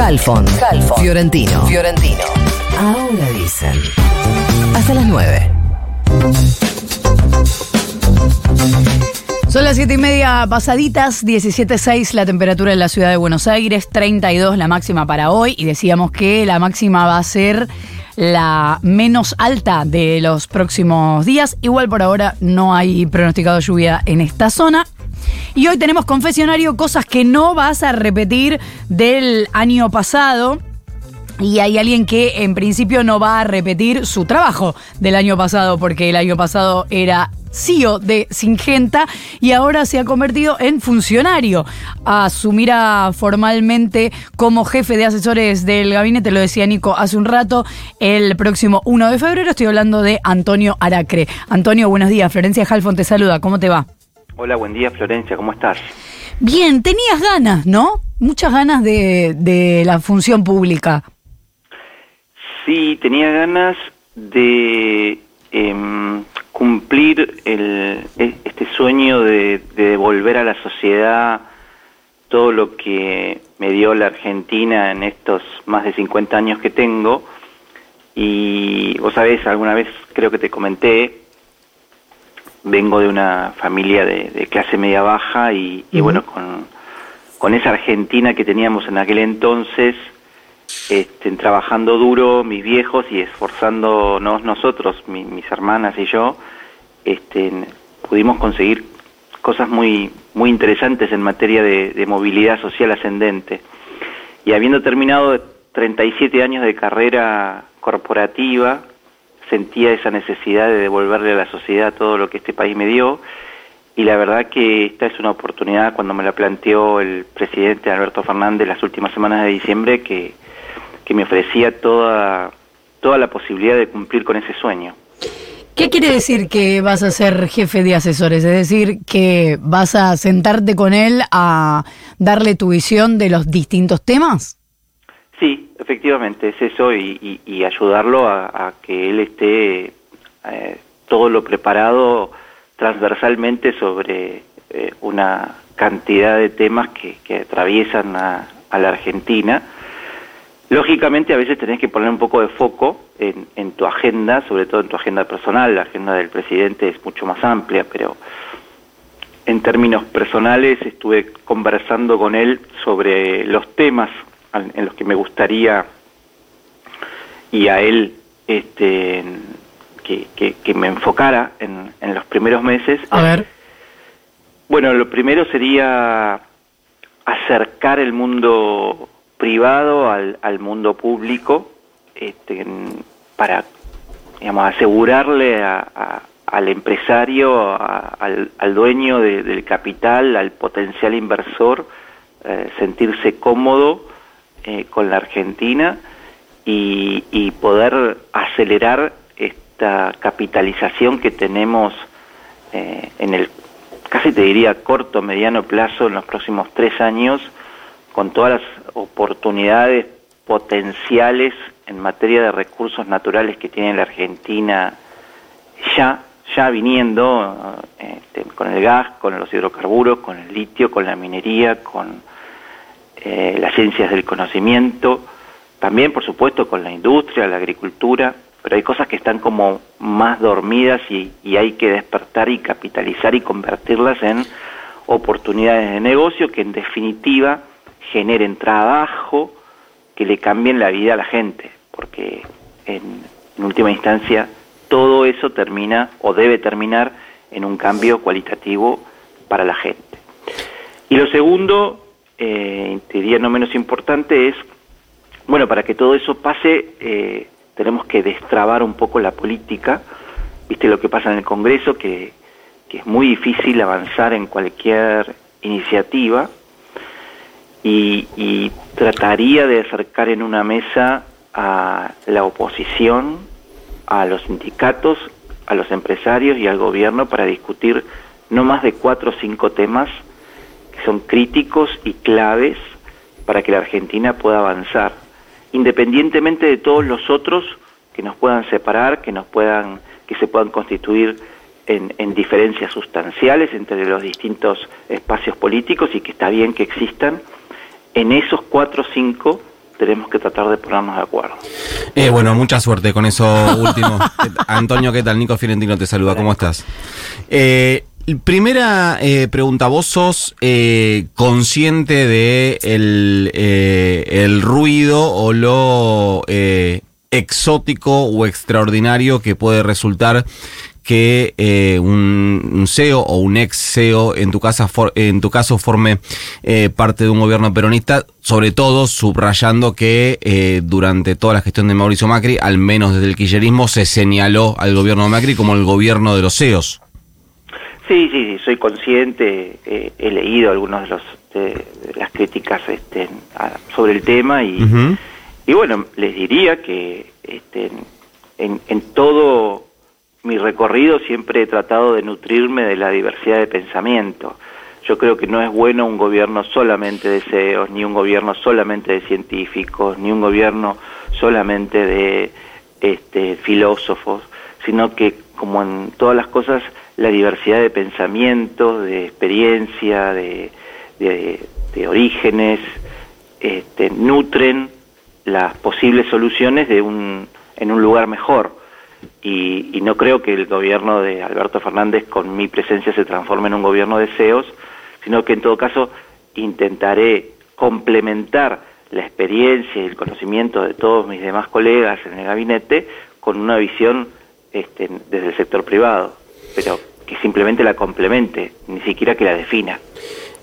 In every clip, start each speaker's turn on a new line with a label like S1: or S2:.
S1: Halfon, Fiorentino, Fiorentino. Ahora dicen. Hasta las 9.
S2: Son las siete y media pasaditas, 17.6 la temperatura en la ciudad de Buenos Aires, 32 la máxima para hoy y decíamos que la máxima va a ser la menos alta de los próximos días. Igual por ahora no hay pronosticado lluvia en esta zona. Y hoy tenemos confesionario, cosas que no vas a repetir del año pasado. Y hay alguien que en principio no va a repetir su trabajo del año pasado, porque el año pasado era CEO de Singenta y ahora se ha convertido en funcionario. Asumirá formalmente como jefe de asesores del gabinete, lo decía Nico hace un rato, el próximo 1 de febrero. Estoy hablando de Antonio Aracre. Antonio, buenos días. Florencia Halfon te saluda. ¿Cómo te va?
S3: Hola, buen día Florencia, ¿cómo estás?
S2: Bien, tenías ganas, ¿no? Muchas ganas de, de la función pública.
S3: Sí, tenía ganas de em, cumplir el, e, este sueño de, de, devolver a la sociedad todo lo que me dio la Argentina en estos más de 50 años que tengo. Y vos sabés, alguna vez creo que te comenté, vengo de una familia de, de clase media baja y, y bueno, con, con esa Argentina que teníamos en aquel entonces, este, trabajando duro mis viejos y esforzándonos nosotros, mi, mis hermanas y yo, este, pudimos conseguir cosas muy, muy interesantes en materia de, de, movilidad social ascendente. Y habiendo terminado 37 años de carrera corporativa, sentía esa necesidad de devolverle a la sociedad todo lo que este país me dio. Y la verdad que esta es una oportunidad, cuando me la planteó el presidente Alberto Fernández las últimas semanas de diciembre, que, que me ofrecía toda, toda la posibilidad de cumplir con ese sueño.
S2: ¿Qué quiere decir que vas a ser jefe de asesores? Es decir, que vas a sentarte con él a darle tu visión de los distintos temas.
S3: Sí, efectivamente, es eso y, y, ayudarlo a, a, que él esté eh, todo lo preparado transversalmente sobre eh, una cantidad de temas que, que atraviesan a, a la Argentina. Lógicamente a veces tenés que poner un poco de foco en, en, tu agenda, sobre todo en tu agenda personal, la agenda del presidente es mucho más amplia, pero en términos personales estuve conversando con él sobre los temas en los que me gustaría y a él este, que, que, que me enfocara en, en los primeros meses.
S2: A ver.
S3: Bueno, lo primero sería acercar el mundo privado al, al mundo público este, para digamos, asegurarle a, a, al empresario, a, al, al, dueño de, del capital, al potencial inversor, eh, sentirse cómodo eh, con la Argentina y, y, poder acelerar esta capitalización que tenemos eh, en el, casi te diría, corto, mediano plazo, en los próximos tres años, con todas las oportunidades potenciales en materia de recursos naturales que tiene la Argentina ya ya viniendo este, con el gas, con los hidrocarburos, con el litio, con la minería, con eh, las ciencias del conocimiento, también por supuesto con la industria, la agricultura, pero hay cosas que están como más dormidas y, y hay que despertar y capitalizar y convertirlas en oportunidades de negocio que en definitiva generen trabajo, que le cambien la vida a la gente, porque en, en última instancia todo eso termina o debe terminar en un cambio cualitativo para la gente. Y lo segundo, eh, diría no menos importante, es, bueno, para que todo eso pase, eh, tenemos que destrabar un poco la política, viste lo que pasa en el Congreso, que, que es muy difícil avanzar en cualquier iniciativa, y, y trataría de acercar en una mesa a la oposición, a los sindicatos, a los empresarios y al gobierno para discutir no más de cuatro o cinco temas son críticos y claves para que la Argentina pueda avanzar, independientemente de todos los otros que nos puedan separar, que nos puedan, que se puedan constituir en, en diferencias sustanciales entre los distintos espacios políticos y que está bien que existan, en esos cuatro o cinco tenemos que tratar de ponernos de acuerdo.
S4: Eh, bueno, mucha suerte con eso último. Antonio, ¿qué tal? Nico Fiorentino te saluda, ¿cómo estás? Eh, primera eh, pregunta, ¿vos sos eh, consciente de el, eh, ruido o lo eh, exótico o extraordinario que puede resultar que eh, un, CEO o un ex CEO en tu, casa en tu caso forme parte de un gobierno peronista, sobre todo subrayando que durante toda la gestión de Mauricio Macri, al menos desde el kirchnerismo, se señaló al gobierno de Macri como el gobierno de los CEOs.
S3: Sí, sí, sí, soy consciente, eh, he leído algunas de, los, de, de las críticas este, a- sobre el tema y, y bueno, les diría que este, en, en todo mi recorrido siempre he tratado de nutrirme de la diversidad de pensamiento. Yo creo que no es bueno un gobierno solamente de CEOs, ni un gobierno solamente de científicos, ni un gobierno solamente de este, filósofos, sino que, como en todas las cosas, la diversidad de pensamientos, de experiencia, de, de- orígenes, este, nutren las posibles soluciones de un, en un lugar mejor. Y, y no creo que el gobierno de Alberto Fernández con mi presencia se transforme en un gobierno de CEOs, sino que en todo caso intentaré complementar la experiencia y el conocimiento de todos mis demás colegas en el gabinete con una visión este, desde el sector privado, pero que simplemente la complemente, ni siquiera que la defina.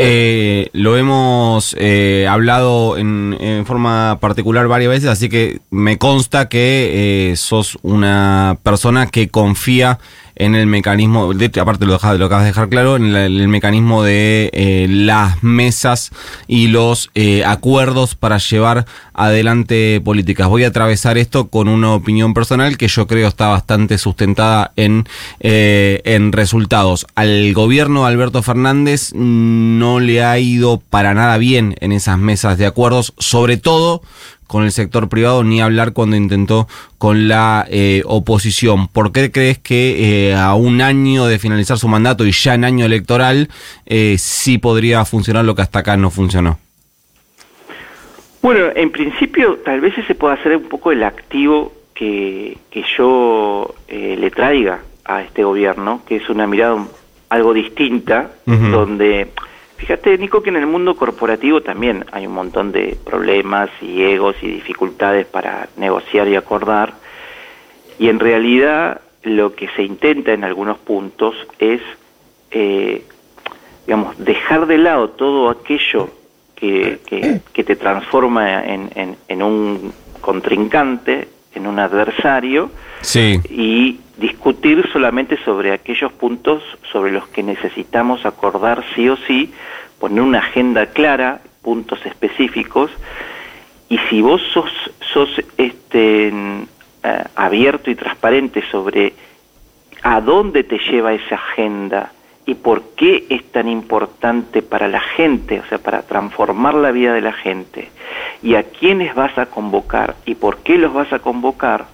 S4: Eh, lo hemos eh, hablado en, en forma particular varias veces, así que me consta que eh, sos una persona que confía en el mecanismo, de aparte lo, deja- lo acabas de dejar claro, en el, mecanismo de eh, las mesas y los eh, acuerdos para llevar adelante políticas. Voy a atravesar esto con una opinión personal que yo creo está bastante sustentada en, eh, en resultados. Al gobierno de Alberto Fernández no le ha ido para nada bien en esas mesas de acuerdos, sobre todo con el sector privado, ni hablar cuando intentó con la eh, oposición. ¿Por qué crees que eh, a un año de finalizar su mandato y ya en año electoral eh, sí podría funcionar lo que hasta acá no funcionó?
S3: Bueno, en principio tal vez ese pueda ser un poco el activo que, que yo eh, le traiga a este gobierno, que es una mirada algo distinta, donde, fíjate Nico, que en el mundo corporativo también hay un montón de problemas y egos y dificultades para negociar y acordar, y en realidad lo que se intenta en algunos puntos es, eh, digamos, dejar de lado todo aquello que, que- que te transforma en, en- en un contrincante, en un adversario,
S4: Sí.
S3: y discutir solamente sobre aquellos puntos sobre los que necesitamos acordar sí o sí, poner una agenda clara, puntos específicos, y si vos sos, sos este, en, eh, abierto y transparente sobre a dónde te lleva esa agenda y por qué es tan importante para la gente, o sea, para transformar la vida de la gente, y a quiénes vas a convocar y por qué los vas a convocar,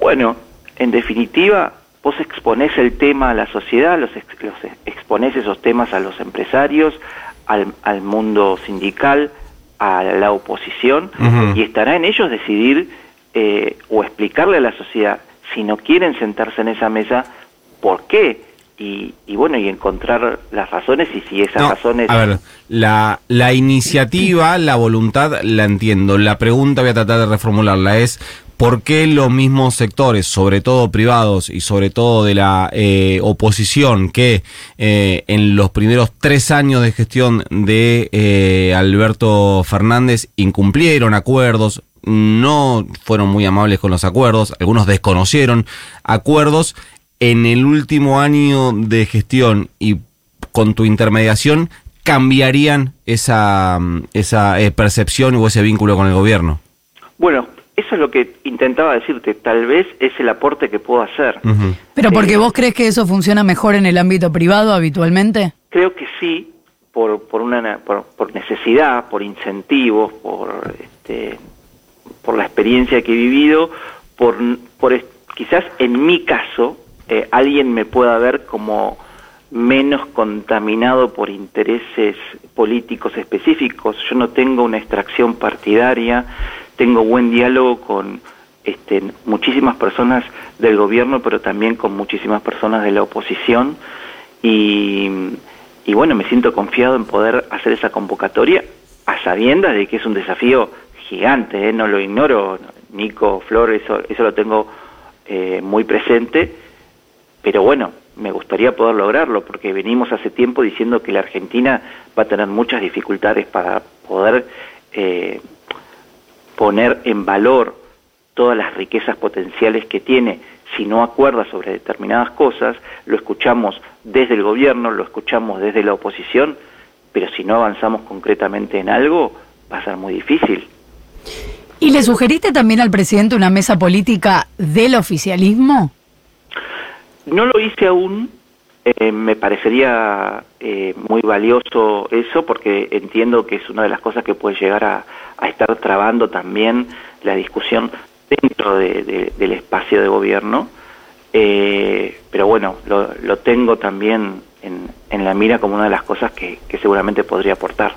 S3: bueno, en definitiva, vos exponés el tema a la sociedad, los, ex- los ex- exponés esos temas a los empresarios, al, al mundo sindical, a la oposición, y estará en ellos decidir eh, o explicarle a la sociedad, si no quieren sentarse en esa mesa, por qué. Y, y bueno, y encontrar las razones y si esas
S4: No,
S3: razones...
S4: A ver, la, la iniciativa, la voluntad, la entiendo. La pregunta voy a tratar de reformularla es, ¿por qué los mismos sectores, sobre todo privados y sobre todo de la eh, oposición, que eh, en los primeros tres años de gestión de eh, Alberto Fernández incumplieron acuerdos, no fueron muy amables con los acuerdos, algunos desconocieron acuerdos, en el último año de gestión y con tu intermediación cambiarían esa, mm, esa eh, percepción o ese vínculo con el gobierno.
S3: Bueno, eso es lo que intentaba decirte, tal vez es el aporte que puedo hacer.
S2: Pero porque
S3: Eh,
S2: vos crees que eso funciona mejor en el ámbito privado habitualmente.
S3: Creo que sí, por, por, una, por, por necesidad, por incentivos, por, este, por la experiencia que he vivido, por, por quizás en mi caso, eh, alguien me pueda ver como menos contaminado por intereses políticos específicos. Yo no tengo una extracción partidaria, tengo buen diálogo con este, muchísimas personas del gobierno, pero también con muchísimas personas de la oposición. Y, y bueno, me siento confiado en poder hacer esa convocatoria a sabiendas de que es un desafío gigante, ¿eh? no lo ignoro, Nico, Flor, eso, eso lo tengo eh, muy presente, pero bueno, me gustaría poder lograrlo, porque venimos hace tiempo diciendo que la Argentina va a tener muchas dificultades para poder eh, poner en valor todas las riquezas potenciales que tiene si no acuerda sobre determinadas cosas, lo escuchamos desde el gobierno, lo escuchamos desde la oposición, pero si no avanzamos concretamente en algo, va a ser muy difícil.
S2: ¿Y le sugeriste también al presidente una mesa política del oficialismo?
S3: No lo hice aún, eh, me parecería eh, muy valioso eso porque entiendo que es una de las cosas que puede llegar a, estar trabando también la discusión dentro del espacio de gobierno. Eh, pero bueno, lo, lo tengo también en, en, la mira como una de las cosas que, que seguramente podría aportar.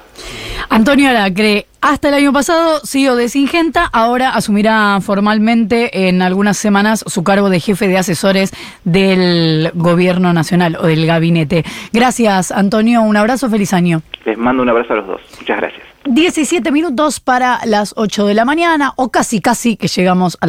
S2: Antonio Aracre, hasta el año pasado CEO de Singenta, ahora asumirá formalmente en algunas semanas su cargo de jefe de asesores del gobierno nacional o del gabinete. Gracias, Antonio. Un abrazo, feliz año.
S3: Les mando un abrazo a los dos. Muchas gracias.
S2: 17 minutos para las 8 de la mañana, o casi, casi que llegamos a las